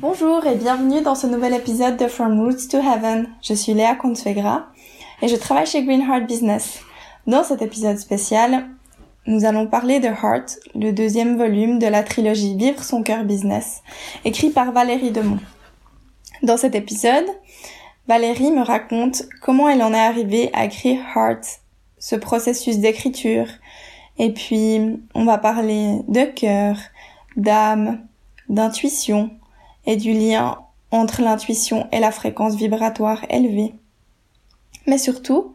Bonjour et bienvenue dans ce nouvel épisode de From Roots to Heaven. Je suis Léa Contegra et je travaille chez Green Heart Business. Dans cet épisode spécial, nous allons parler de Heart, le deuxième volume de la trilogie Vivre son cœur business, écrit par Valérie Demont. Dans cet épisode, Valérie me raconte comment elle en est arrivée à écrire Heart, ce processus d'écriture, et puis on va parler de cœur, d'âme, d'intuition et du lien entre l'intuition et la fréquence vibratoire élevée. Mais surtout,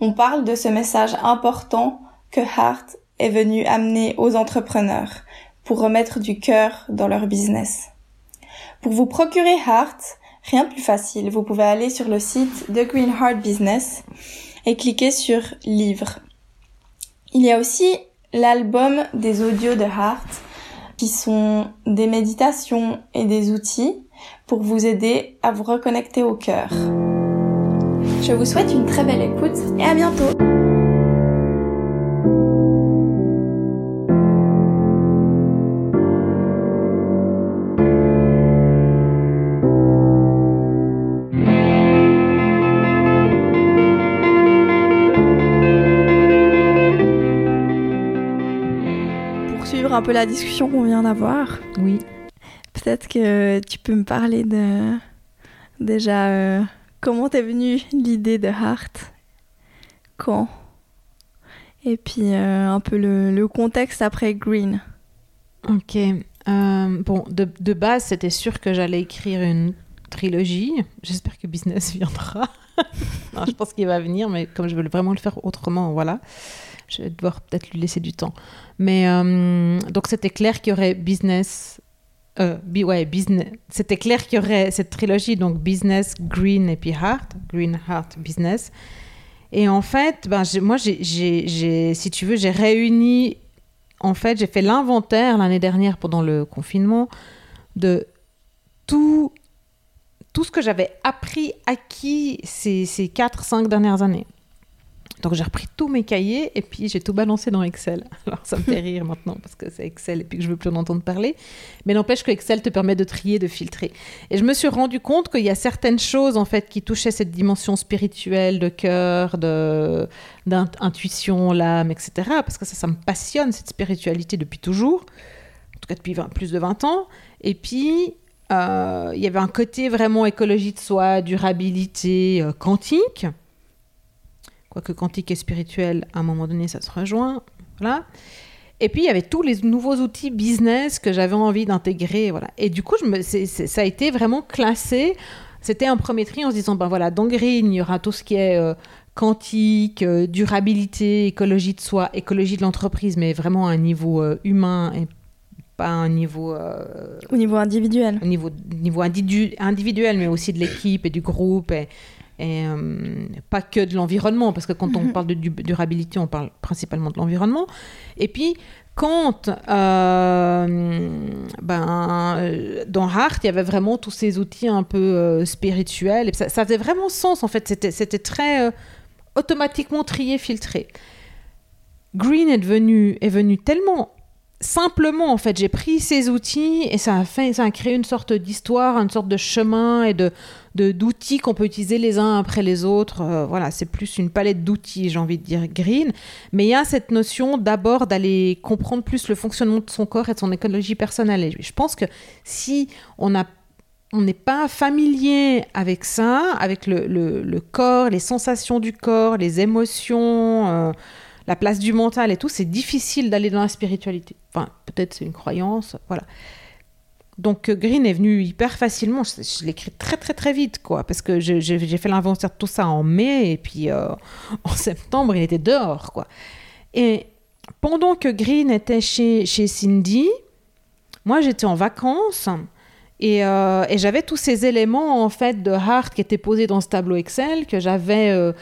on parle de ce message important que Heart est venu amener aux entrepreneurs pour remettre du cœur dans leur business. Pour vous procurer Heart, rien de plus facile, vous pouvez aller sur le site de Green Heart Business et cliquer sur Livre. Il y a aussi l'album des audios de Heart qui sont des méditations et des outils pour vous aider à vous reconnecter au cœur. Je vous souhaite une très belle écoute et à bientôt un peu la discussion qu'on vient d'avoir. Oui. Peut-être que tu peux me parler de déjà euh, comment t'es venue l'idée de Heart, quand, et puis euh, un peu le, contexte après Green. Ok. Euh, bon, de, de base, c'était sûr que j'allais écrire une trilogie. J'espère que business viendra. non, je pense qu'il va venir, mais comme je veux vraiment le faire autrement, voilà. Je vais devoir peut-être lui laisser du temps. Mais euh, donc c'était clair qu'il y aurait business. Euh, business. C'était clair qu'il y aurait cette trilogie, donc business, green et puis heart. Green, heart, business. Et en fait, ben, moi, j'ai, si tu veux, j'ai réuni. En fait, j'ai fait l'inventaire l'année dernière pendant le confinement de tout, tout ce que j'avais appris, acquis ces, ces 4-5 dernières années. Donc j'ai repris tous mes cahiers et puis j'ai tout balancé dans Excel. Alors ça me fait rire maintenant parce que c'est Excel et puis que je veux plus en entendre parler. Mais n'empêche que Excel te permet de trier, de filtrer. Et je me suis rendu compte qu'il y a certaines choses en fait qui touchaient cette dimension spirituelle, de cœur, de d'intuition, l'âme, etc. Parce que ça, ça me passionne cette spiritualité depuis toujours, en tout cas depuis plus de 20 ans. Et puis euh, il y avait un côté vraiment écologie de soi, durabilité, euh, quantique quoique quantique et spirituel, à un moment donné, ça se rejoint. Voilà. Et puis, il y avait tous les nouveaux outils business que j'avais envie d'intégrer. Voilà. Et du coup, je me, ça a été vraiment classé. C'était un premier tri en se disant, ben voilà, dans Green, il y aura tout ce qui est euh, quantique, euh, durabilité, écologie de soi, écologie de l'entreprise, mais vraiment à un niveau euh, humain et pas à un niveau... au niveau individuel. Au niveau, niveau individuel, mais aussi de l'équipe et du groupe. Et, et euh, pas que de l'environnement, parce que quand on mhm. parle de durabilité, on parle principalement de l'environnement. Et puis, quand euh, ben, euh, dans Hart, il y avait vraiment tous ces outils un peu spirituels, et ça, ça, faisait vraiment sens en fait, c'était très automatiquement trié, filtré. Green est, devenu, est venu tellement simplement, en fait, j'ai pris ces outils et ça a, fait, ça a créé une sorte d'histoire, une sorte de chemin et de d'outils qu'on peut utiliser les uns après les autres. Euh, voilà, c'est plus une palette d'outils, j'ai envie de dire green. Mais il y a cette notion d'abord d'aller comprendre plus le fonctionnement de son corps et de son écologie personnelle. Et je pense que si on n'est pas familier avec ça, avec le, le, corps, les sensations du corps, les émotions, euh, la place du mental et tout, c'est difficile d'aller dans la spiritualité. Enfin, peut-être c'est une croyance, voilà. Donc euh, Green est venu hyper facilement. Je, l'ai écrit très très très vite, quoi, parce que j'ai fait l'inventaire de tout ça en mai et puis euh, en septembre il était dehors, quoi. Et pendant que Green était chez, chez Cindy, moi j'étais en vacances et, euh, et j'avais tous ces éléments en fait de Heart qui étaient posés dans ce tableau Excel que j'avais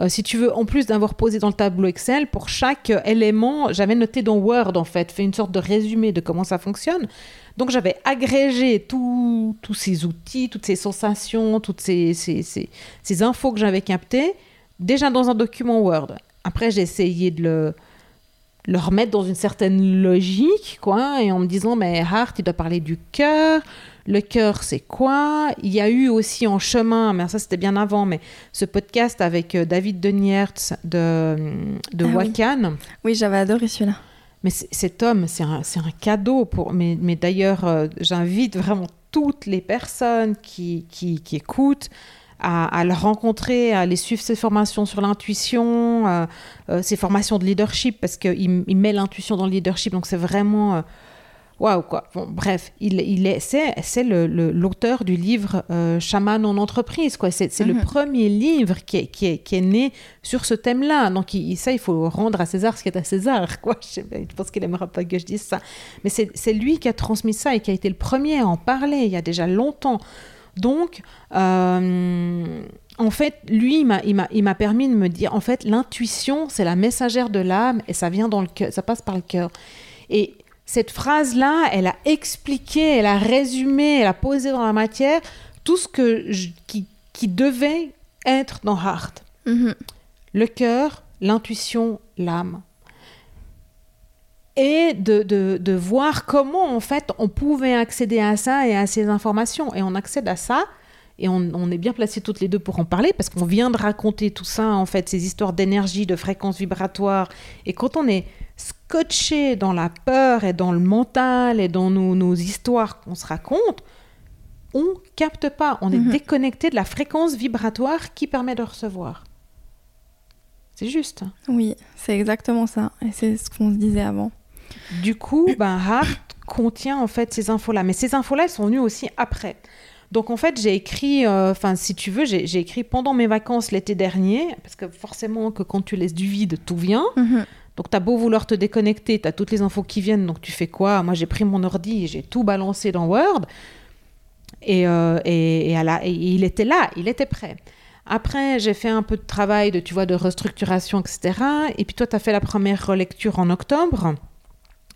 euh, si tu veux, en plus d'avoir posé dans le tableau Excel, pour chaque élément, j'avais noté dans Word, en fait, fait une sorte de résumé de comment ça fonctionne. Donc j'avais agrégé tous ces outils, toutes ces sensations, toutes ces, ces, infos que j'avais captées, déjà dans un document Word. Après, j'ai essayé de le, le remettre dans une certaine logique, quoi, et en me disant, mais Hart, il doit parler du cœur, le cœur, c'est quoi? Il y a eu aussi en chemin, mais ça c'était bien avant, mais ce podcast avec euh, David Deniertz de, de Ah oui. Wakan. Oui, j'avais adoré celui-là. Mais cet homme, c'est un, c'est un cadeau pour. Mais, mais d'ailleurs, euh, j'invite vraiment toutes les personnes qui, qui, qui écoutent à, à le rencontrer, à aller suivre ses formations sur l'intuition, euh, euh, ses formations de leadership, parce qu'il il met l'intuition dans le leadership. Donc c'est vraiment. Waouh, quoi. Bon, bref, il, il est, c'est, c'est le- le- l'auteur du livre euh, Chaman en entreprise, quoi. C'est, c'est le Mhm. premier livre qui est, qui, est, qui est né sur ce thème-là. Donc, il, ça, il faut rendre à César ce qui est à César, quoi. Je pense qu'il aimera pas que je dise ça. Mais c'est, c'est lui qui a transmis ça et qui a été le premier à en parler il y a déjà longtemps. Donc, euh, en fait, lui, il m'a, il, m'a, il m'a permis de me dire, en fait, l'intuition, c'est la messagère de l'âme et ça vient dans le cœur, ça passe par le cœur. Et cette phrase-là, elle a expliqué, elle a résumé, elle a posé dans la matière tout ce que je- qui, qui devait être dans Heart. Mhm. Le cœur, l'intuition, l'âme. Et de, de, de voir comment, en fait, on pouvait accéder à ça et à ces informations. Et on accède à ça, et on, on est bien placés toutes les deux pour en parler, parce qu'on vient de raconter tout ça, en fait, ces histoires d'énergie, de fréquences vibratoires. Et quand on est scotché dans la peur et dans le mental et dans nos, nos histoires qu'on se raconte, on capte pas, on est Mhm. déconnecté de la fréquence vibratoire qui permet de recevoir. C'est juste. Oui, c'est exactement ça. Et c'est ce qu'on se disait avant. Du coup, ben, Heart contient en fait ces infos-là. Mais ces infos-là, elles sont venues aussi après. Donc en fait, j'ai écrit, euh, enfin si tu veux, j'ai j'ai écrit pendant mes vacances l'été dernier, parce que forcément que quand tu laisses du vide, tout vient. Mhm. Donc, tu as beau vouloir te déconnecter, tu as toutes les infos qui viennent, donc tu fais quoi? Moi, j'ai pris mon ordi j'ai tout balancé dans Word. Et, euh, et, et à la- et il était là, il était prêt. Après, j'ai fait un peu de travail de, tu vois, de restructuration, etc. Et puis toi, tu as fait la première relecture en octobre.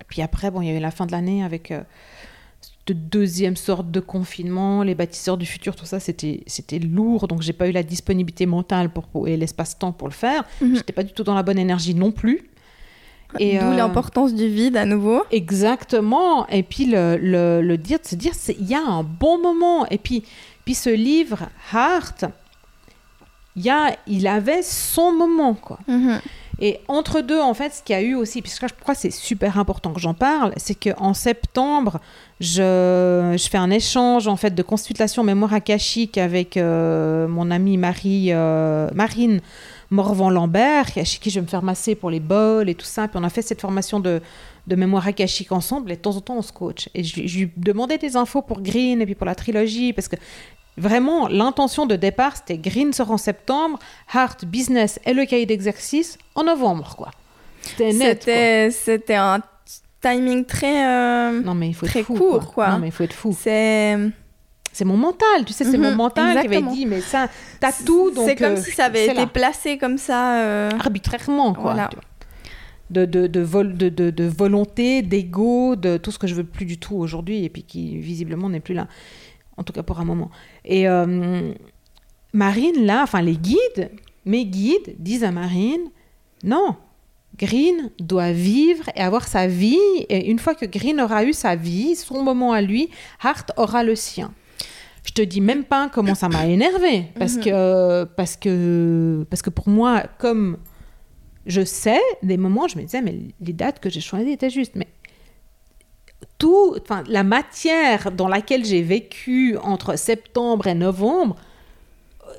Puis après, bon, il y a eu la fin de l'année avec euh, cette deuxième sorte de confinement, les bâtisseurs du futur, tout ça, c'était c'était lourd. Donc, j'ai pas eu la disponibilité mentale pour, et l'espace-temps pour le faire. Mhm. J'étais pas du tout dans la bonne énergie non plus. Et, D'où euh, l'importance du vide à nouveau. Exactement. Et puis le, le, le dire, de se dire, il y a un bon moment. Et puis, puis ce livre, Heart, il, y a, il avait son moment, quoi. Mhm. Et entre deux, en fait, ce qu'il y a eu aussi, puisque je crois que c'est super important que j'en parle, c'est qu'en septembre, je, je fais un échange en fait de consultation mémoire akashique avec euh, mon amie Marie, euh, Marine Morvan-Lambert, chez qui je vais me faire masser pour les bols et tout ça. Puis on a fait cette formation de, de mémoire akashique ensemble et de temps en temps on se coach. Et je, lui- je lui demandais des infos pour Green et puis pour la trilogie parce que vraiment l'intention de départ c'était Green sort en septembre, Heart Business et le cahier d'exercice en novembre quoi. C'était net. un timing très. euh, Non mais il faut être fou, court, quoi. Non mais il faut être fou. C'est C'est mon mental, tu sais, c'est Mhm, mon mental qui avait dit mais ça t'as tout c'est comme euh, si ça avait été là. placé comme ça. euh, arbitrairement, quoi. Voilà. De, de, de, vol, de, de, de volonté, d'ego, de tout ce que je veux plus du tout aujourd'hui et puis qui visiblement n'est plus là. En tout cas pour un moment. Et euh, Marine, là, enfin les guides, mes guides disent à Marine, non, Green doit vivre et avoir sa vie. Et une fois que Green aura eu sa vie, son moment à lui, Hart aura le sien. Je te dis même pas comment ça m'a énervé parce Mhm. que parce que parce que pour moi comme je sais des moments je me disais mais les dates que j'ai choisies étaient justes mais tout enfin la matière dans laquelle j'ai vécu entre septembre et novembre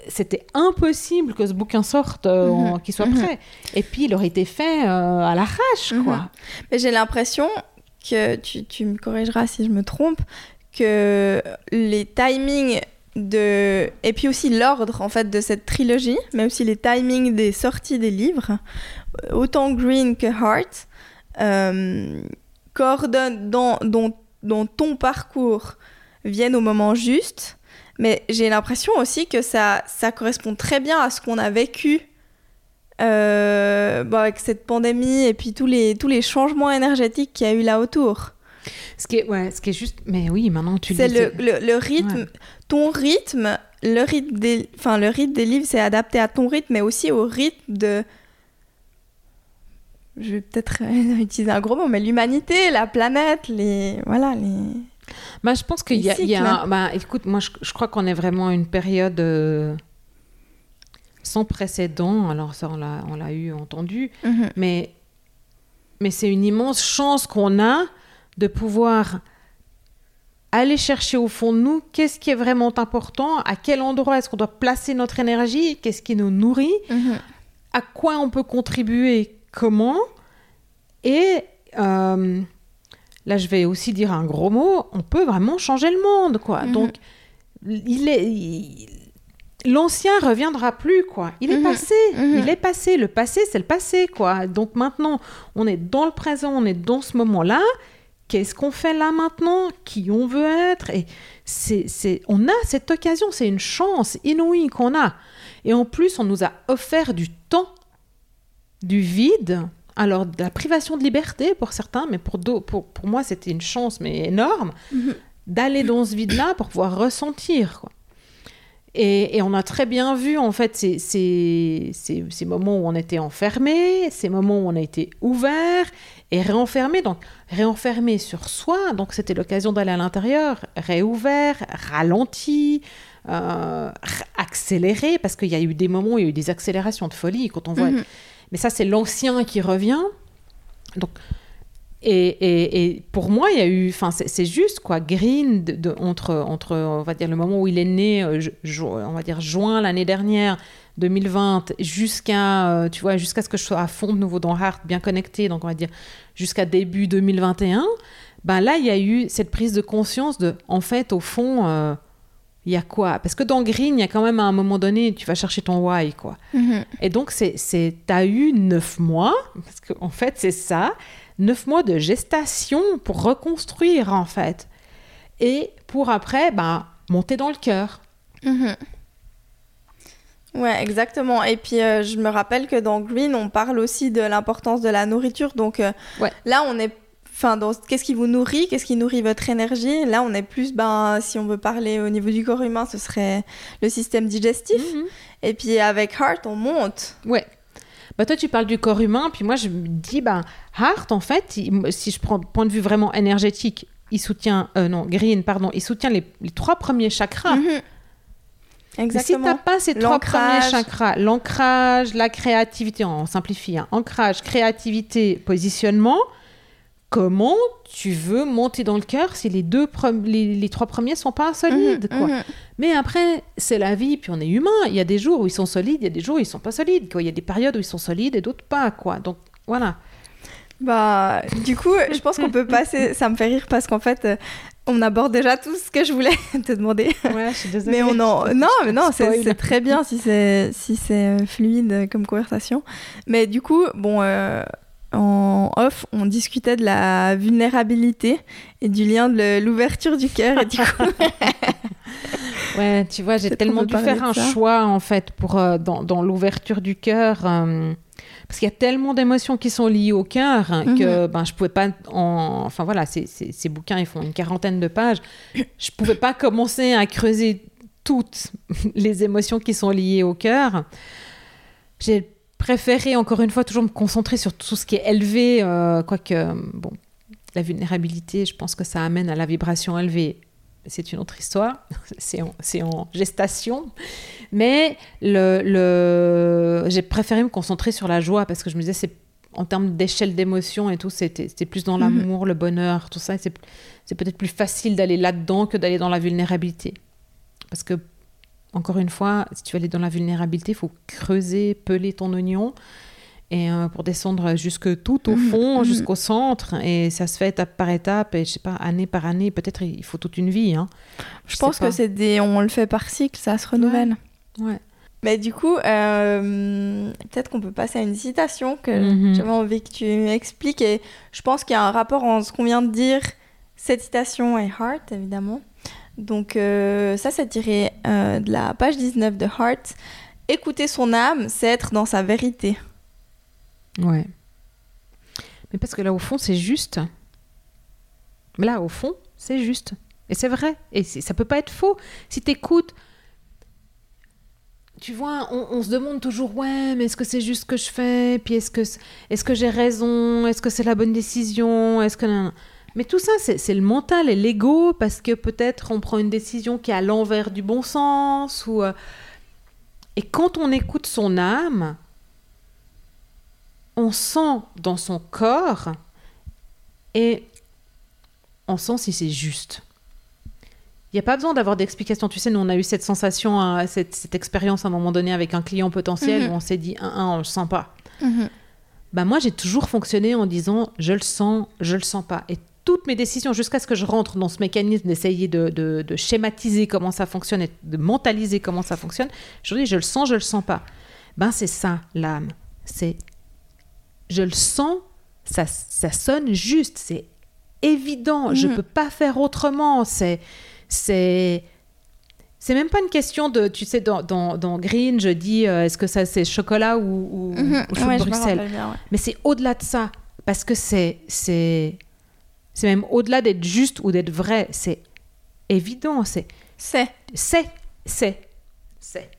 c'était impossible que ce bouquin sorte euh, Mhm. qu'il soit Mhm. prêt et puis il aurait été fait euh, à l'arrache quoi Mhm. Mais j'ai l'impression que tu, tu me corrigeras si je me trompe que les timings de et puis aussi l'ordre en fait de cette trilogie, mais aussi les timings des sorties des livres, euh, autant Green que Heart, euh, coordonnent dans, dont, dont ton parcours viennent au moment juste. Mais j'ai l'impression aussi que ça, ça correspond très bien à ce qu'on a vécu euh, avec cette pandémie et puis tous les, tous les changements énergétiques qu'il y a eu là autour. Ce qui est ouais ce qui est juste mais oui maintenant tu C'est le le, le, le rythme, Ouais. ton rythme, le rythme des, enfin, le rythme des livres, c'est adapté à ton rythme, mais aussi au rythme de. Je vais peut-être utiliser un gros mot, mais l'humanité, la planète, les. Voilà, les. bah, Je pense qu'il y a... Y a bah, écoute, moi, je, je crois qu'on est vraiment à une période... Euh, sans précédent, alors ça on l'a eu entendu, mhm. mais, mais c'est une immense chance qu'on a de pouvoir aller chercher au fond de nous qu'est-ce qui est vraiment important, à quel endroit est-ce qu'on doit placer notre énergie, qu'est-ce qui nous nourrit, mhm. à quoi on peut contribuer, comment, et euh, là je vais aussi dire un gros mot, on peut vraiment changer le monde, quoi. Mhm. Donc il est, l'ancien reviendra plus, quoi. Il est mhm. passé, il est passé. Le passé, c'est le passé, quoi. Donc maintenant, on est dans le présent, on est dans ce moment-là. Qu'est-ce qu'on fait là maintenant? Qui on veut être? Et c'est, c'est, on a cette occasion, c'est une chance inouïe qu'on a. Et en plus, on nous a offert du temps, du vide. Alors, de la privation de liberté pour certains, mais pour, pour, pour moi, c'était une chance, mais énorme, mhm. d'aller dans ce vide-là pour pouvoir ressentir. Quoi. Et, on a très bien vu, en fait, ces, ces, ces, moments où on était enfermé, ces moments où on a été ouvert et réenfermé. Donc, réenfermé sur soi, donc c'était l'occasion d'aller à l'intérieur, réouvert, ralenti, euh, accéléré, parce qu'il y a eu des moments où il y a eu des accélérations de folie quand on voit. Mhm. Mais ça, c'est l'ancien qui revient. Donc, et, pour moi, il y a eu, enfin, c'est juste quoi, Green de, entre, entre, on va dire le moment où il est né, euh, on va dire juin l'année dernière, 2020, jusqu'à, euh, tu vois, jusqu'à ce que je sois à fond de nouveau dans Heart, bien connecté, donc on va dire jusqu'à début 2021. Ben là, il y a eu cette prise de conscience de, en fait, au fond, euh, il y a quoi? Parce que dans Green, il y a quand même à un moment donné, tu vas chercher ton why, quoi. Mm-hmm. Et donc, c'est, tu as eu neuf mois, parce qu'en en fait, c'est ça neuf mois de gestation pour reconstruire en fait. Et pour après, ben, monter dans le cœur. Mhm. Ouais, exactement. Et puis, euh, je me rappelle que dans Green, on parle aussi de l'importance de la nourriture. Donc euh, là, on est. Enfin, qu'est-ce qui vous nourrit Qu'est-ce qui nourrit votre énergie? Là, on est plus, ben, si on veut parler au niveau du corps humain, ce serait le système digestif. Mhm. Et puis, avec Heart, on monte. Ouais. Bah toi, tu parles du corps humain, puis moi, je me dis, ben, Hart, en fait, si je prends point de vue vraiment énergétique, il soutient, euh, non, Green, pardon, il soutient les, trois premiers chakras. Mhm. Exactement. si tu n'as pas ces trois premiers chakras, l'ancrage, la créativité, on simplifie, hein, ancrage, créativité, positionnement, comment tu veux monter dans le cœur si les, deux les, trois premiers sont pas solides quoi. Mhm. Mais après, c'est la vie, puis on est humain. Il y a des jours où ils sont solides, il y a des jours où ils sont pas solides. Quoi. Il y a des périodes où ils sont solides et d'autres pas. quoi. Donc voilà. Bah, du coup, je pense qu'on peut passer. Ça me fait rire parce qu'en fait, euh, on aborde déjà tout ce que je voulais te demander. Ouais, je suis désolée. Mais on en... Non, mais non, c'est très bien si c'est si c'est fluide comme conversation. Mais du coup, bon, euh, en off, on discutait de la vulnérabilité et du lien de l'ouverture du cœur. Et du coup... ouais, tu vois, j'ai tellement dû faire un choix en fait pour euh, dans, dans l'ouverture du cœur. Euh, parce qu'il y a tellement d'émotions qui sont liées au cœur hein, que mhm. ben, je pouvais pas. En... Enfin voilà, ces, ces, bouquins, ils font une quarantaine de pages. Je pouvais pas commencer à creuser toutes les émotions qui sont liées au cœur. J'ai préféré, encore une fois, toujours me concentrer sur tout ce qui est élevé, euh, quoique, bon, la vulnérabilité, je pense que ça amène à la vibration élevée. C'est une autre histoire, c'est en, en, gestation. Mais le, le... j'ai préféré me concentrer sur la joie parce que je me disais, c'est en termes d'échelle d'émotion et tout, c'était plus dans mhm. l'amour, le bonheur, tout ça. C'est peut-être plus facile d'aller là-dedans que d'aller dans la vulnérabilité. Parce que encore une fois, si tu veux aller dans la vulnérabilité, il faut creuser, peler ton oignon et euh, pour descendre jusque tout au fond, mmh. jusqu'au centre. Et ça se fait étape par étape, et je sais pas, année par année. Peut-être il faut toute une vie. Hein. Je, pense que c'est des, on le fait par cycle, ça se renouvelle. Ouais. Mais du coup, euh, peut-être qu'on peut passer à une citation que mmh. j'avais envie que tu expliques. Et je pense qu'il y a un rapport entre ce qu'on vient de dire, cette citation et Heart, évidemment. Donc euh, ça, c'est tiré euh, de la page 19 de Heart. Écouter son âme, c'est être dans sa vérité. Ouais. Mais parce que là, au fond, c'est juste. Là, au fond, c'est juste. Et c'est vrai. Et ça peut pas être faux. Si tu écoutes... Tu vois, on, se demande toujours, ouais, mais est-ce que c'est juste ce que je fais? Puis est-ce que, est que j'ai raison? Est-ce que c'est la bonne décision? Est-ce que... Mais tout ça, c'est le mental et l'ego parce que peut-être on prend une décision qui est à l'envers du bon sens. Ou, euh, Et quand on écoute son âme, on sent dans son corps et on sent si c'est juste. Il n'y a pas besoin d'avoir d'explication. Tu sais, nous, on a eu cette sensation, hein, cette, expérience à un moment donné avec un client potentiel mhm. où on s'est dit, un, un, on le sent pas. Bah, moi, j'ai toujours fonctionné en disant, je le sens, je le sens pas. Et toutes mes décisions, jusqu'à ce que je rentre dans ce mécanisme d'essayer de, schématiser comment ça fonctionne et de mentaliser comment ça fonctionne, je dis, je le sens, je le sens pas. Ben, c'est ça, l'âme. C'est, je le sens, ça, ça sonne juste, c'est évident, je mhm. peux pas faire autrement. C'est, c'est c'est même pas une question de, tu sais, dans, dans, Green, je dis, euh, est-ce que ça c'est chocolat ou, ou, mhm. Bruxelles Mais c'est au-delà de ça, parce que c'est, c'est, c'est même au-delà d'être juste ou d'être vrai, c'est évident, c'est, c'est, c'est, c'est, c'est.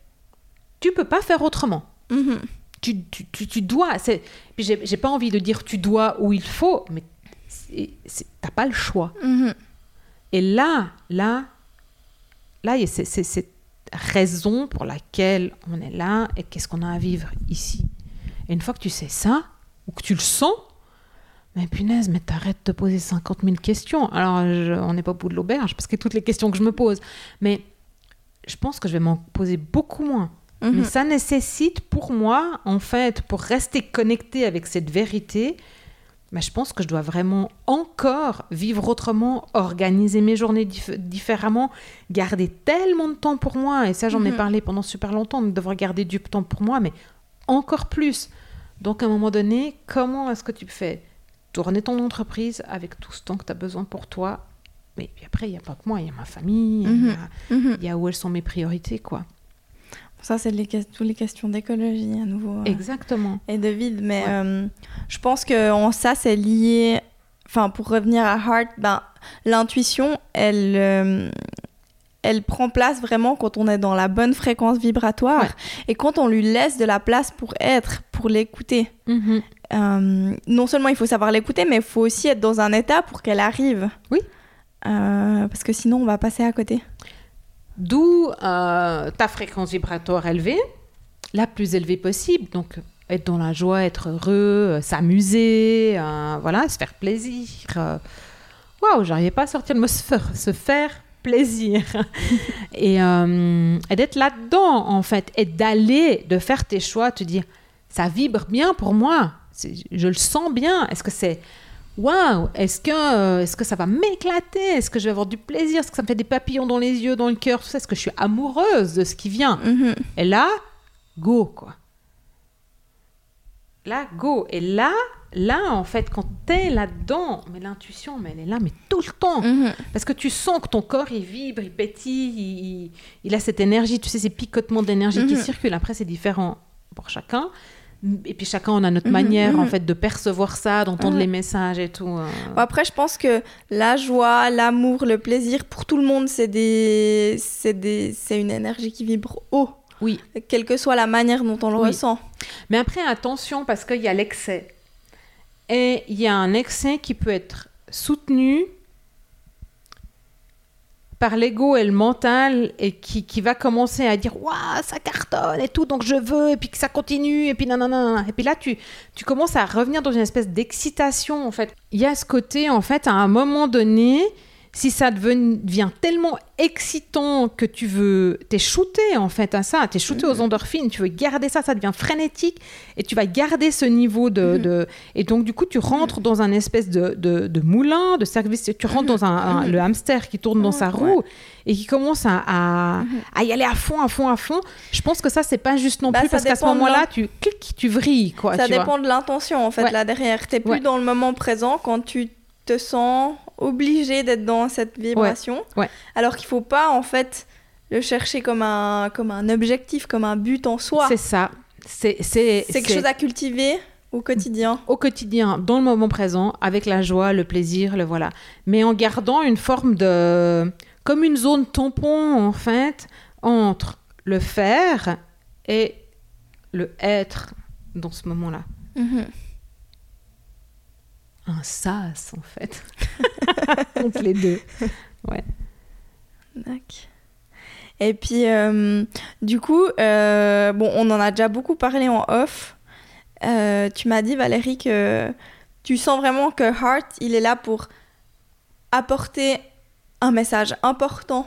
Tu peux pas faire autrement. Mhm. Tu, tu, tu, dois. J'ai, j'ai pas envie de dire tu dois ou il faut, mais t'as pas le choix. Mhm. Et là, là, là, c'est cette raison pour laquelle on est là et qu'est-ce qu'on a à vivre ici. Et une fois que tu sais ça, ou que tu le sens, mais punaise, mais t'arrêtes de poser 50 000 questions. Alors, on n'est pas au bout de l'auberge, parce que toutes les questions que je me pose. Mais je pense que je vais m'en poser beaucoup moins. Mais mhm. ça nécessite pour moi, en fait, pour rester connecté avec cette vérité, mais je pense que je dois vraiment encore vivre autrement, organiser mes journées différemment, garder tellement de temps pour moi. Et ça, j'en ai mhm. parlé pendant super longtemps, de devoir garder du temps pour moi, mais encore plus. Donc, à un moment donné, comment est-ce que tu fais tourner ton entreprise avec tout ce temps que tu as besoin pour toi? Mais puis après, il n'y a pas que moi, il y a ma famille, il y, a, mhm. y, a où elles sont mes priorités, quoi. Ça, c'est les, toutes les questions d'écologie à nouveau. Euh, Exactement. et de vide. Mais euh, je pense que ça, c'est lié. Enfin, pour revenir à Heart, ben, l'intuition, elle, euh, elle prend place vraiment quand on est dans la bonne fréquence vibratoire et quand on lui laisse de la place pour être, pour l'écouter. Mm-hmm. non seulement il faut savoir l'écouter, mais il faut aussi être dans un état pour qu'elle arrive. Oui. parce que sinon, on va passer à côté. D'où euh, ta fréquence vibratoire élevée, la plus élevée possible. Donc, être dans la joie, être heureux, euh, s'amuser, euh, voilà, se faire plaisir. Waouh, j'arrivais pas à sortir de me se faire, plaisir. et, et d'être là-dedans, en fait, et d'aller, de faire tes choix, te dire, ça vibre bien pour moi, je le sens bien. Est-ce que c'est waouh, est-ce que, euh, est-ce que ça va m'éclater? Est-ce que je vais avoir du plaisir? Est-ce que ça me fait des papillons dans les yeux, dans le cœur? Tout ça, est-ce que je suis amoureuse de ce qui vient? Mhm. Et là, go, quoi. Là, go. Et là, là, en fait, quand t'es là-dedans, mais l'intuition, mais elle est là, mais tout le temps. Mhm. Parce que tu sens que ton corps, il vibre, il pétille, il, a cette énergie, tu sais, ces picotements d'énergie qui mhm. circulent. Après, c'est différent pour chacun et puis chacun on a notre mhm, manière en mhm. fait de percevoir ça, d'entendre les messages et tout. Euh. Après, je pense que la joie, l'amour, le plaisir pour tout le monde, c'est des, c'est des, c'est une énergie qui vibre haut. Oui. Quelle que soit la manière dont on le ressent. Mais après, attention parce qu'il y a l'excès. Et il y a un excès qui peut être soutenu par l'ego et le mental et qui, qui, va commencer à dire waouh ça cartonne et tout donc je veux et puis que ça continue et puis non et puis là tu tu commences à revenir dans une espèce d'excitation en fait. Il y a ce côté en fait à un moment donné si ça devient tellement excitant que tu veux, t'es shooté en fait à ça, t'es shooté aux endorphines, tu veux garder ça, ça devient frénétique et tu vas garder ce niveau de, mhm. et donc du coup tu rentres dans un espèce de, de, moulin, de service, tu rentres dans un, mhm. le hamster qui tourne dans sa roue et qui commence à, à, y aller à fond, à fond, à fond. Je pense que ça c'est pas juste non bah, plus parce qu'à ce moment-là tu cliques, tu vrilles quoi. Ça dépend de l'intention en fait là derrière. T'es plus dans le moment présent quand tu te sens obligé d'être dans cette vibration. Alors qu'il faut pas, en fait, le chercher comme un, comme un objectif, comme un but en soi. C'est ça. C'est quelque chose à cultiver au quotidien. Au quotidien, dans le moment présent, avec la joie, le plaisir, le voilà. Mais en gardant une forme de. comme une zone tampon, en fait, entre le faire et le être dans ce moment-là. Mhm un sas en fait. Entre les deux. Ouais. Et puis, euh, du coup, euh, bon, on en a déjà beaucoup parlé en off. Euh, tu m'as dit, Valérie, que tu sens vraiment que Heart, il est là pour apporter un message important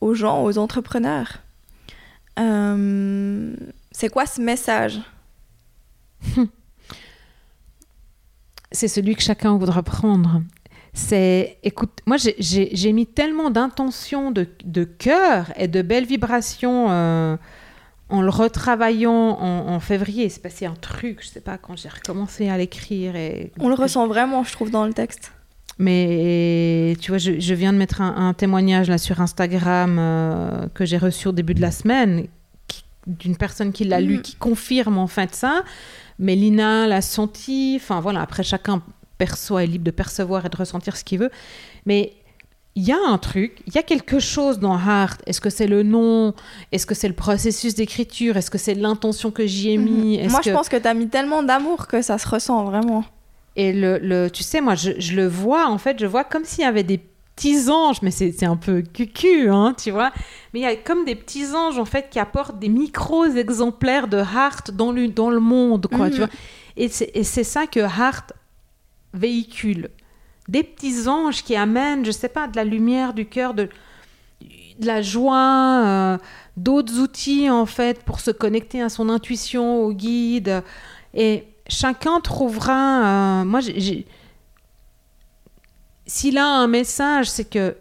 aux gens, aux entrepreneurs. C'est quoi ce message? C'est celui que chacun voudra prendre. C'est, écoute, moi j'ai- mis tellement d'intention, de, de cœur et de belles vibrations euh, en le retravaillant en, en février. Il s'est passé un truc, je sais pas, quand j'ai recommencé à l'écrire. Et... On le ressent vraiment, je trouve, dans le texte. Mais tu vois, je, je viens de mettre un, un témoignage là sur Instagram euh, que j'ai reçu au début de la semaine d'une personne qui l'a lu, Mhm. qui confirme en fait ça. Mais Lina l'a senti. Enfin voilà, après chacun perçoit, est libre de percevoir et de ressentir ce qu'il veut. Mais il y a un truc, il y a quelque chose dans Heart. Est-ce que c'est le nom? Est-ce que c'est le processus d'écriture? Est-ce que c'est l'intention que j'y ai mis? Est-ce Mhm. Moi, je pense que tu as mis tellement d'amour que ça se ressent vraiment. et le, le- tu sais, moi, je, je le vois, en fait, je vois comme s'il y avait des petits anges, mais c'est un peu cucu, hein, tu vois. Mais il y a comme des petits anges, en fait, qui apportent des micros exemplaires de Heart dans le, dans le monde, quoi, tu Mhm. vois. Et c'est ça que Heart véhicule. Des petits anges qui amènent, je sais pas, de la lumière, du cœur, de, de la joie, euh, d'autres outils, en fait, pour se connecter à son intuition, au guide. Et chacun trouvera. euh, moi, j'ai. S'il a un message, c'est que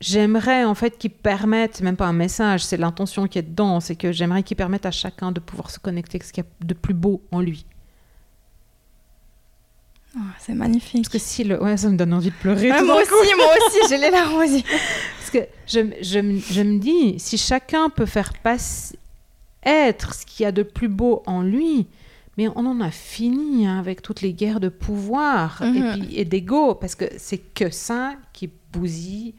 j'aimerais en fait qu'il permette, même pas un message, c'est l'intention qui est dedans, c'est que j'aimerais qu'il permette à chacun de pouvoir se connecter avec ce qu'il y a de plus beau en lui. Oh, c'est magnifique. Parce que si le. Ouais, ça me donne envie de pleurer. Ouais, moi aussi, moi aussi, j'ai les larmes yeux. Parce que je, je, je me dis, si chacun peut faire passer, être ce qu'il y a de plus beau en lui, mais on en a fini hein, avec toutes les guerres de pouvoir Mhm. et, puis, et d'ego, parce que c'est que ça qui bousille,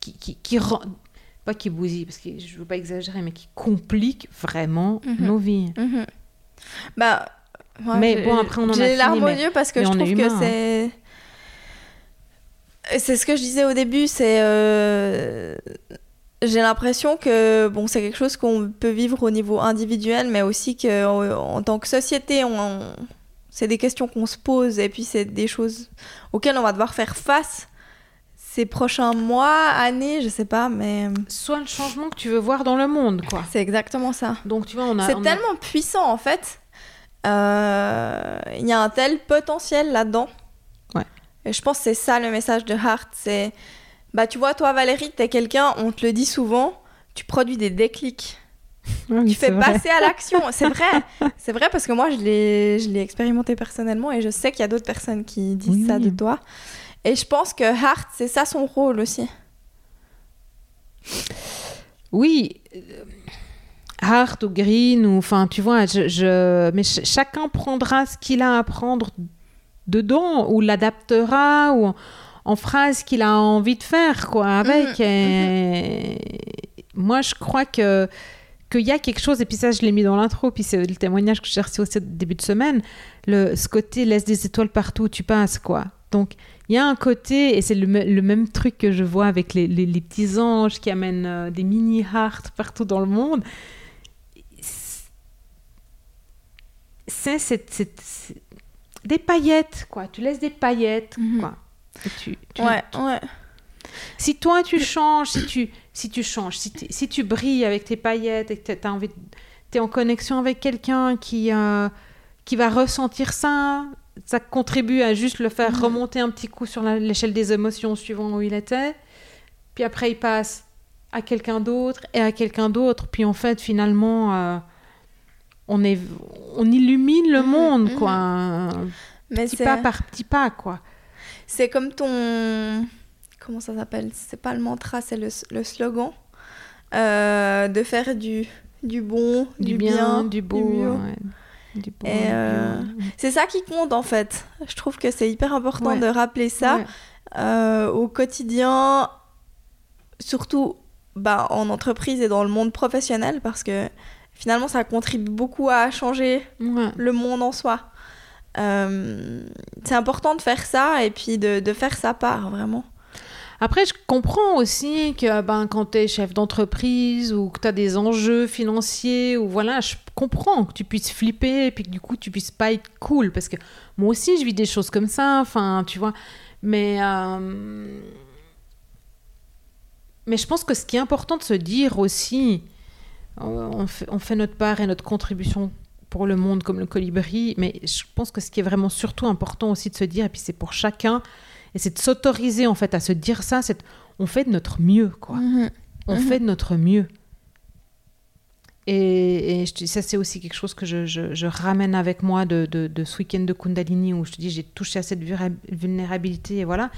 qui, qui, qui rend. Pas qui bousille, parce que je veux pas exagérer, mais qui complique vraiment Mhm. nos vies. Mhm. Bah, ouais, Mais j'ai- bon, après, on en a J'ai fini, larmes aux yeux parce que je trouve que hein. c'est. C'est ce que je disais au début, c'est. euh, J'ai l'impression que bon, c'est quelque chose qu'on peut vivre au niveau individuel, mais aussi que en, en tant que société, on... c'est des questions qu'on se pose et puis c'est des choses auxquelles on va devoir faire face ces prochains mois, années, je sais pas, mais Soit le changement que tu veux voir dans le monde, quoi. c'est exactement ça. Donc, tu vois, on a. C'est a- tellement puissant en fait. Euh, Il y a un tel potentiel là-dedans. Ouais. Et je pense que c'est ça le message de Hart. C'est, bah tu vois, toi Valérie, t'es quelqu'un, on te le dit souvent, tu produis des déclics. Oui, Tu fais vrai. passer à l'action. C'est vrai. C'est vrai parce que moi, je l'ai, expérimenté personnellement et je sais qu'il y a d'autres personnes qui disent Oui, ça de toi. Et je pense que Hart, c'est ça son rôle aussi. Oui, euh, hard ou green, ou enfin, tu vois, je, je- mais ch- chacun prendra ce qu'il a à prendre dedans, ou l'adaptera, ou en, ce qu'il a envie de faire, quoi, avec. Mhm, Et Moi, je crois que qu'il y a quelque chose, et puis ça, je l'ai mis dans l'intro, puis c'est le témoignage que j'ai reçu aussi au début de semaine, le, ce côté laisse des étoiles partout où tu passes, quoi. Donc, il y a un côté, et c'est le, me- le même truc que je vois avec les, les- les petits anges qui amènent euh, des mini hearts partout dans le monde. C'est des paillettes, quoi. Tu laisses des paillettes, Mhm. quoi. Et tu- tu- Ouais, ouais. si toi tu changes, si tu, si tu changes, si, si tu brilles avec tes paillettes et que tu envie, es en connexion avec quelqu'un qui, euh, qui va ressentir ça, ça contribue à juste le faire remonter un petit coup sur l'échelle des émotions suivant où il était. Puis après, il passe à quelqu'un d'autre et à quelqu'un d'autre. Puis en fait, finalement, euh, on, est, on illumine le Mhm, monde, mhm. quoi. Mais Petit pas par petit pas, quoi. C'est comme ton. Comment ça s'appelle? C'est pas le mantra, c'est le, le slogan. Euh, de faire du, du bon, Du, du, bien, du beau. ouais. Euh. C'est ça qui compte en fait. Je trouve que c'est hyper important Ouais. de rappeler ça Ouais. euh, au quotidien, surtout bah, en entreprise et dans le monde professionnel, parce que finalement ça contribue beaucoup à changer Ouais. le monde en soi. Euh, c'est important de faire ça et puis de, de faire sa part, vraiment. Après, je comprends aussi que ben, quand tu es chef d'entreprise ou que tu as des enjeux financiers, ou voilà, je comprends que tu puisses flipper et puis que du coup tu puisses pas être cool. Parce que moi aussi, je vis des choses comme ça, enfin, tu vois. Mais, euh, mais je pense que ce qui est important de se dire aussi, euh, on fait, on fait notre part et notre contribution pour le monde comme le colibri, mais je pense que ce qui est vraiment surtout important aussi de se dire, et puis c'est pour chacun, et c'est de s'autoriser en fait à se dire ça, c'est on fait de notre mieux, quoi. Mhm. On Mhm. fait de notre mieux. Et, et je te dis, ça, c'est aussi quelque chose que je, je- je ramène avec moi de, de- de ce week-end de Kundalini où je te dis, j'ai touché à cette vulnéra- vulnérabilité et voilà.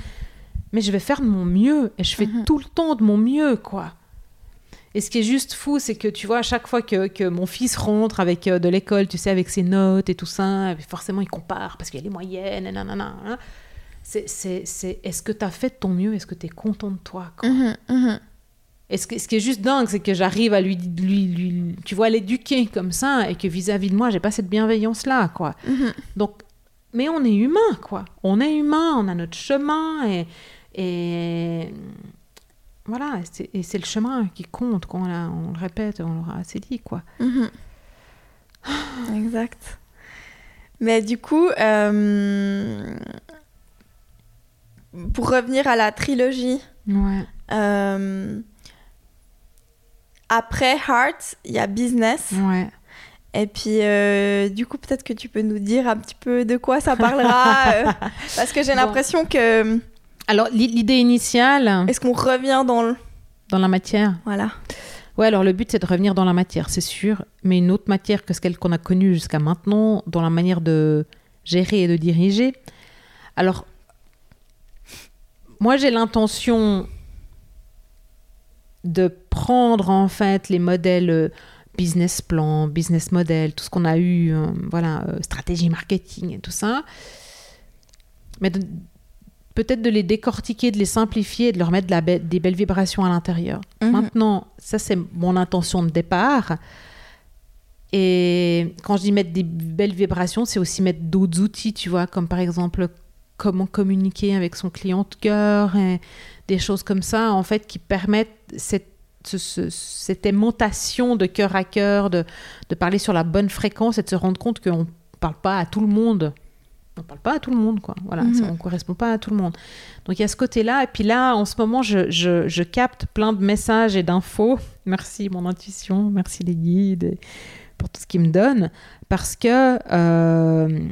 Mais je vais faire de mon mieux et je fais Mhm. tout le temps de mon mieux, quoi. Et ce qui est juste fou, c'est que tu vois, à chaque fois que, que mon fils rentre avec euh, de l'école, tu sais, avec ses notes et tout ça, et forcément il compare parce qu'il y a les moyennes, et nanana. hein. C'est, c'est, c'est, est-ce que tu as fait de ton mieux? Est-ce que tu es content de toi quoi? Mhm, mhm. et ce, que- ce qui est juste dingue, c'est que j'arrive à lui, lui, lui- tu vois, l'éduquer comme ça, et que vis-à-vis de moi, j'ai pas cette bienveillance-là, quoi. Mhm. Donc, mais on est humain, quoi. On est humain, on a notre chemin, et, et voilà, et c'est, le chemin qui compte, quoi. On, le répète, on l'aura assez dit, quoi. Mhm. Exact. Mais du coup, euh, pour revenir à la trilogie, Ouais. euh, après Heart, il y a Business. Ouais. Et puis, euh, du coup, peut-être que tu peux nous dire un petit peu de quoi ça parlera. euh, parce que j'ai Bon. l'impression que. Alors, l'i- l'idée initiale, Est-ce qu'on revient dans le. dans la matière, Voilà. Ouais, alors le but c'est de revenir dans la matière, c'est sûr, mais une autre matière que celle qu'on a connue jusqu'à maintenant, dans la manière de gérer et de diriger. Alors, moi j'ai l'intention de prendre en fait les modèles euh, business plan, business model, tout ce qu'on a eu, euh, voilà, euh, stratégie marketing et tout ça, mais de- peut-être de les décortiquer, de les simplifier, et de leur mettre de la be- des belles vibrations à l'intérieur. Mhm. Maintenant, ça c'est mon intention de départ. Et quand je dis mettre des belles vibrations, c'est aussi mettre d'autres outils, tu vois, comme par exemple comment communiquer avec son client de cœur, et des choses comme ça, en fait, qui permettent cette, ce- ce- cette aimantation de cœur à cœur, de, de parler sur la bonne fréquence et de se rendre compte qu'on ne parle pas à tout le monde. On ne parle pas à tout le monde, quoi. Voilà, Mhm. ça, on ne correspond pas à tout le monde. Donc il y a ce côté-là. Et puis là, en ce moment, je, je- je capte plein de messages et d'infos. Merci mon intuition, merci les guides et pour tout ce qu'ils me donnent. Parce que euh,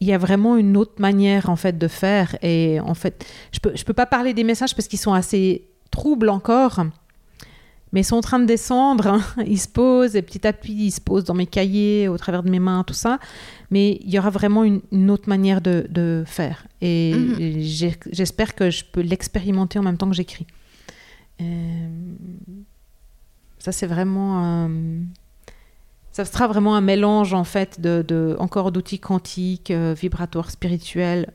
il y a vraiment une autre manière en fait de faire. Et en fait, je peux, je peux pas parler des messages parce qu'ils sont assez troubles encore. Mais ils sont en train de descendre, hein. ils se posent, et petit à petit, ils se posent dans mes cahiers, au travers de mes mains, tout ça. Mais il y aura vraiment une, une autre manière de, de faire. Et, Mhm. j'espère que je peux l'expérimenter en même temps que j'écris. Euh, ça, c'est vraiment... euh, ça sera vraiment un mélange, en fait, de, de- encore d'outils quantiques, euh, vibratoires, spirituels,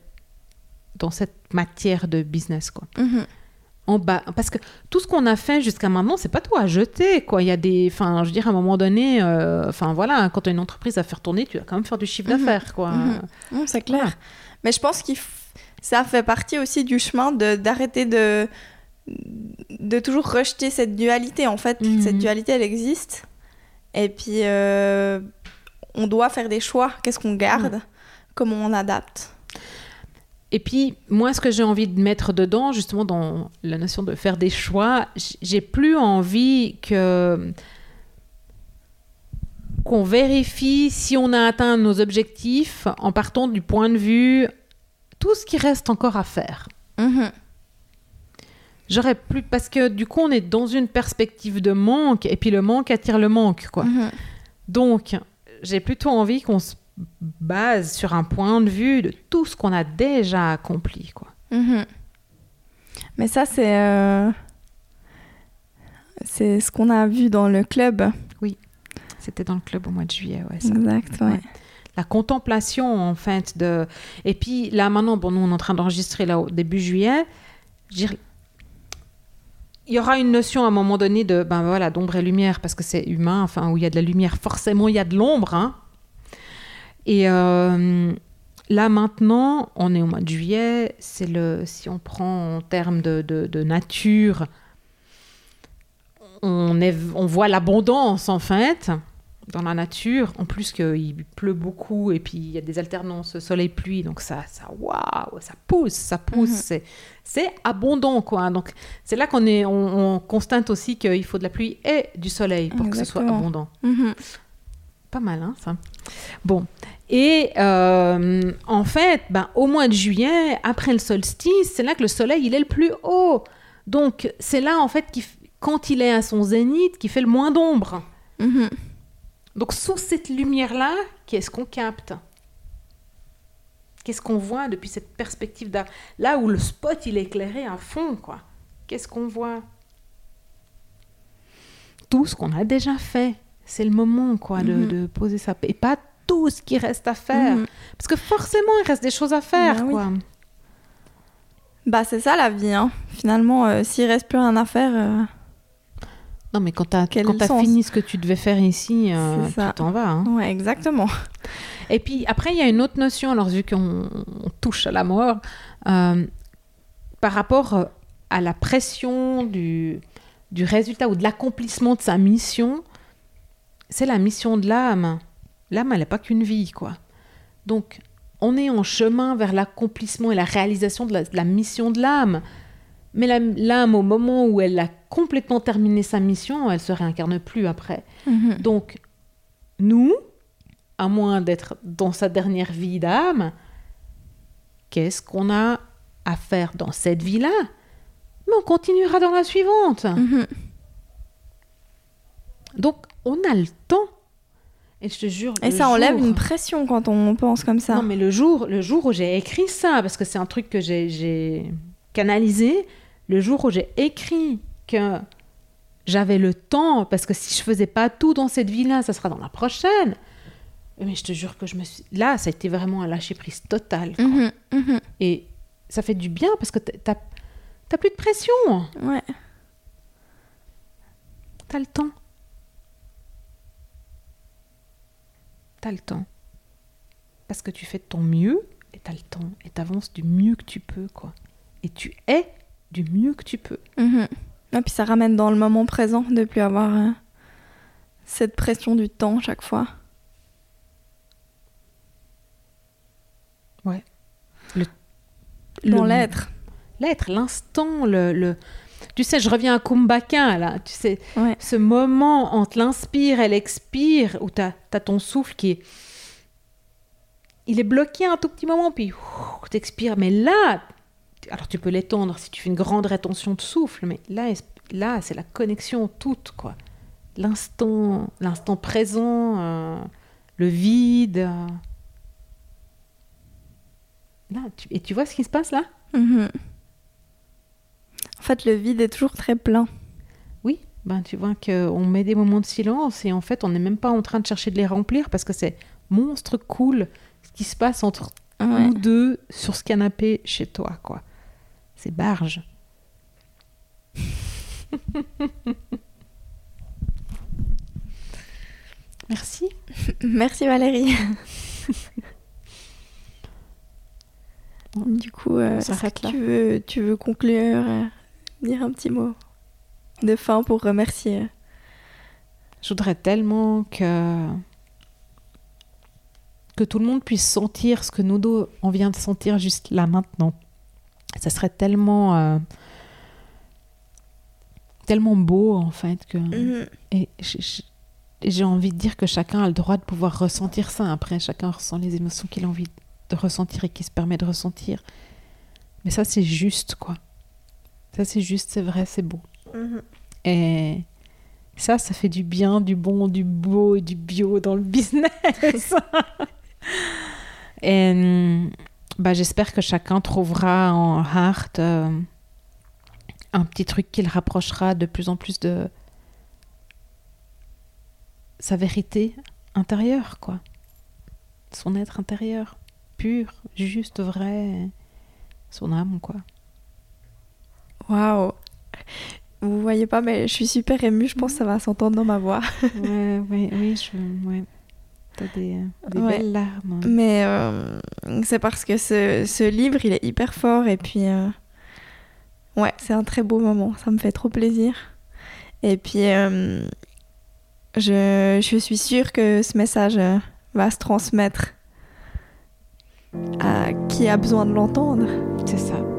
dans cette matière de business, quoi Mhm. En bas. Parce que tout ce qu'on a fait jusqu'à maintenant, c'est pas tout à jeter, quoi. Il y a des... Enfin, je veux dire, à un moment donné, euh, enfin, voilà, quand tu as une entreprise à faire tourner, tu vas quand même faire du chiffre Mhm. d'affaires, quoi. Mhm. Mm, c'est clair. Mais je pense que ça fait partie aussi du chemin de- d'arrêter de, de toujours rejeter cette dualité. En fait, Mhm. cette dualité, elle existe. Et puis, euh, on doit faire des choix. Qu'est-ce qu'on garde? Comment on adapte? Et puis, moi, ce que j'ai envie de mettre dedans, justement, dans la notion de faire des choix, j'ai plus envie que qu'on vérifie si on a atteint nos objectifs en partant du point de vue tout ce qui reste encore à faire. Mhm. J'aurais plus parce que du coup on est dans une perspective de manque et puis le manque attire le manque quoi. Mhm. Donc j'ai plutôt envie qu'on se base sur un point de vue de tout ce qu'on a déjà accompli quoi. Mhm. Mais ça, c'est euh, c'est ce qu'on a vu dans le club. C'était dans le club au mois de juillet ouais. ça. Exact, ouais. Ouais. La contemplation en fait de et puis là maintenant bon nous on est en train d'enregistrer là au début juillet. Il y aura une notion à un moment donné de ben voilà d'ombre et lumière parce que c'est humain enfin où il y a de la lumière forcément il y a de l'ombre hein. Et euh, là maintenant, on est au mois de juillet. C'est le, si on prend en termes de, de- de nature, on, est, on voit l'abondance en fait dans la nature. En plus qu'il pleut beaucoup et puis il y a des alternances soleil-pluie, donc ça, ça, waouh, ça pousse, ça pousse. Mhm. C'est, c'est abondant quoi. Donc c'est là qu'on est, on, on constate aussi qu'il faut de la pluie et du soleil pour que ce soit abondant. Mhm. Pas mal, hein, ça. Bon. Et euh, en fait, ben, au mois de juillet, après le solstice, c'est là que le soleil, il est le plus haut. Donc, c'est là, en fait, qu'il f- quand il est à son zénith, qu'il fait le moins d'ombre. Mhm. Donc, sous cette lumière-là, qu'est-ce qu'on capte? Qu'est-ce qu'on voit depuis cette perspective d'art Là où le spot, il est éclairé à fond, quoi? Qu'est-ce qu'on voit? Tout ce qu'on a déjà fait. C'est le moment, quoi, de, Mhm. de poser ça. Et pas tout ce qui reste à faire. Mhm. Parce que forcément, il reste des choses à faire, Bah oui. quoi. Bah, c'est ça la vie, hein. Finalement, euh, s'il reste plus rien à faire, euh, Non, mais quand quand t'as sens fini ce que tu devais faire ici, euh, tu t'en vas. hein. ouais, exactement. Et puis après, il y a une autre notion, alors vu qu'on on touche à la mort, euh, par rapport euh, à la pression du, du résultat ou de l'accomplissement de sa mission, c'est la mission de l'âme. L'âme, elle n'est pas qu'une vie, quoi. Donc, on est en chemin vers l'accomplissement et la réalisation de la, de la mission de l'âme. Mais l'âme, au moment où elle a complètement terminé sa mission, elle se réincarne plus après. Mhm. Donc, nous, à moins d'être dans sa dernière vie d'âme, qu'est-ce qu'on a à faire dans cette vie-là? Mais on continuera dans la suivante. Mhm. Donc, on a le temps. Et je te jure. Et ça enlève jour- une pression quand on pense comme ça. Non, mais le jour, le jour où j'ai écrit ça, parce que c'est un truc que j'ai- canalisé, le jour où j'ai écrit que j'avais le temps, parce que si je faisais pas tout dans cette vie-là, ça sera dans la prochaine. Mais je te jure que je me suis. Là, ça a été vraiment un lâcher prise total. Mhm, mhm. Et ça fait du bien parce que t'as plus de pression. Ouais. T'as le temps. T'as le temps. Parce que tu fais de ton mieux et t'as le temps. Et t'avances du mieux que tu peux, quoi. Et tu es du mieux que tu peux. Mhm. Et puis ça ramène dans le moment présent de plus avoir euh, cette pression du temps chaque fois. Dans Le- l'être. L'être, l'instant, le, le- Tu sais, je reviens à Kumbhaka, là. Tu sais, Ouais. ce moment entre l'inspire et l'expire, où t'as as ton souffle qui est... Il est bloqué un tout petit moment, puis ouh, t'expires. Mais là, alors tu peux l'étendre si tu fais une grande rétention de souffle, mais là, là c'est la connexion toute, quoi. L'instant, l'instant présent, euh, le vide. euh. Là, tu- et tu vois ce qui se passe là? Mhm. En fait, le vide est toujours très plein. Oui, ben tu vois qu'on met des moments de silence et en fait on n'est même pas en train de chercher de les remplir parce que c'est monstre cool ce qui se passe entre Ouais. nous deux sur ce canapé chez toi, quoi. C'est barge. Merci. Merci Valérie. du coup, euh, que tu veux, tu veux conclure, euh, dire un petit mot de fin pour remercier. Je voudrais tellement que que tout le monde puisse sentir ce que nous deux on vient de sentir juste là maintenant. Ça serait tellement euh, tellement beau en fait que Mhm. et j'ai envie de dire que chacun a le droit de pouvoir ressentir ça. Après, chacun ressent les émotions qu'il a envie de ressentir et qui se permet de ressentir. Mais ça, c'est juste, quoi. Ça, c'est juste, c'est vrai, c'est beau. Mhm. Et ça, ça fait du bien, du bon, du beau et du bio dans le business. et hum, bah, j'espère que chacun trouvera en Heart euh, un petit truc qui le rapprochera de plus en plus de sa vérité intérieure, quoi. Son être intérieur, pur, juste, vrai. Son âme, quoi. Waouh. Vous voyez pas, mais je suis super émue. Je pense que ça va s'entendre dans ma voix. Ouais, ouais, oui, je, ouais. T'as des, des belles larmes. Mais euh, c'est parce que ce, ce, livre, il est hyper fort et puis euh, ouais, c'est un très beau moment. Ça me fait trop plaisir. Et puis euh, je, je, suis sûre que ce message va se transmettre à qui a besoin de l'entendre. C'est ça.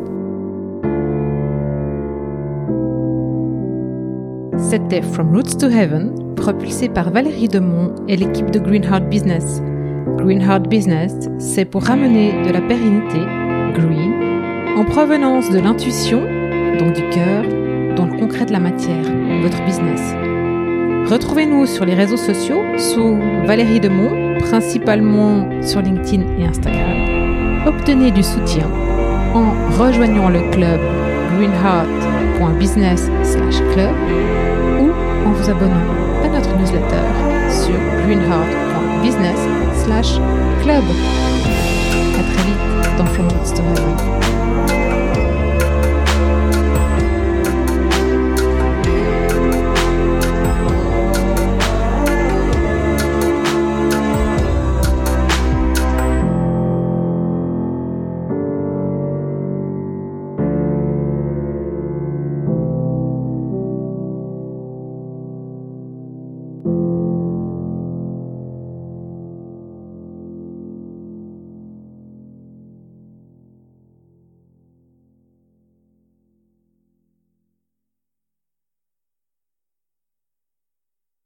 C'était From Roots to Heaven, propulsé par Valérie Demont et l'équipe de Greenheart Business. Greenheart Business, c'est pour ramener de la pérennité, green, en provenance de l'intuition, donc du cœur, dans le concret de la matière, votre business. Retrouvez-nous sur les réseaux sociaux sous Valérie Demont, principalement sur LinkedIn et Instagram. Obtenez du soutien en rejoignant le club greenheart.business/club en vous abonnant à notre newsletter sur greenheart.business/club. À très vite dans to Heaven.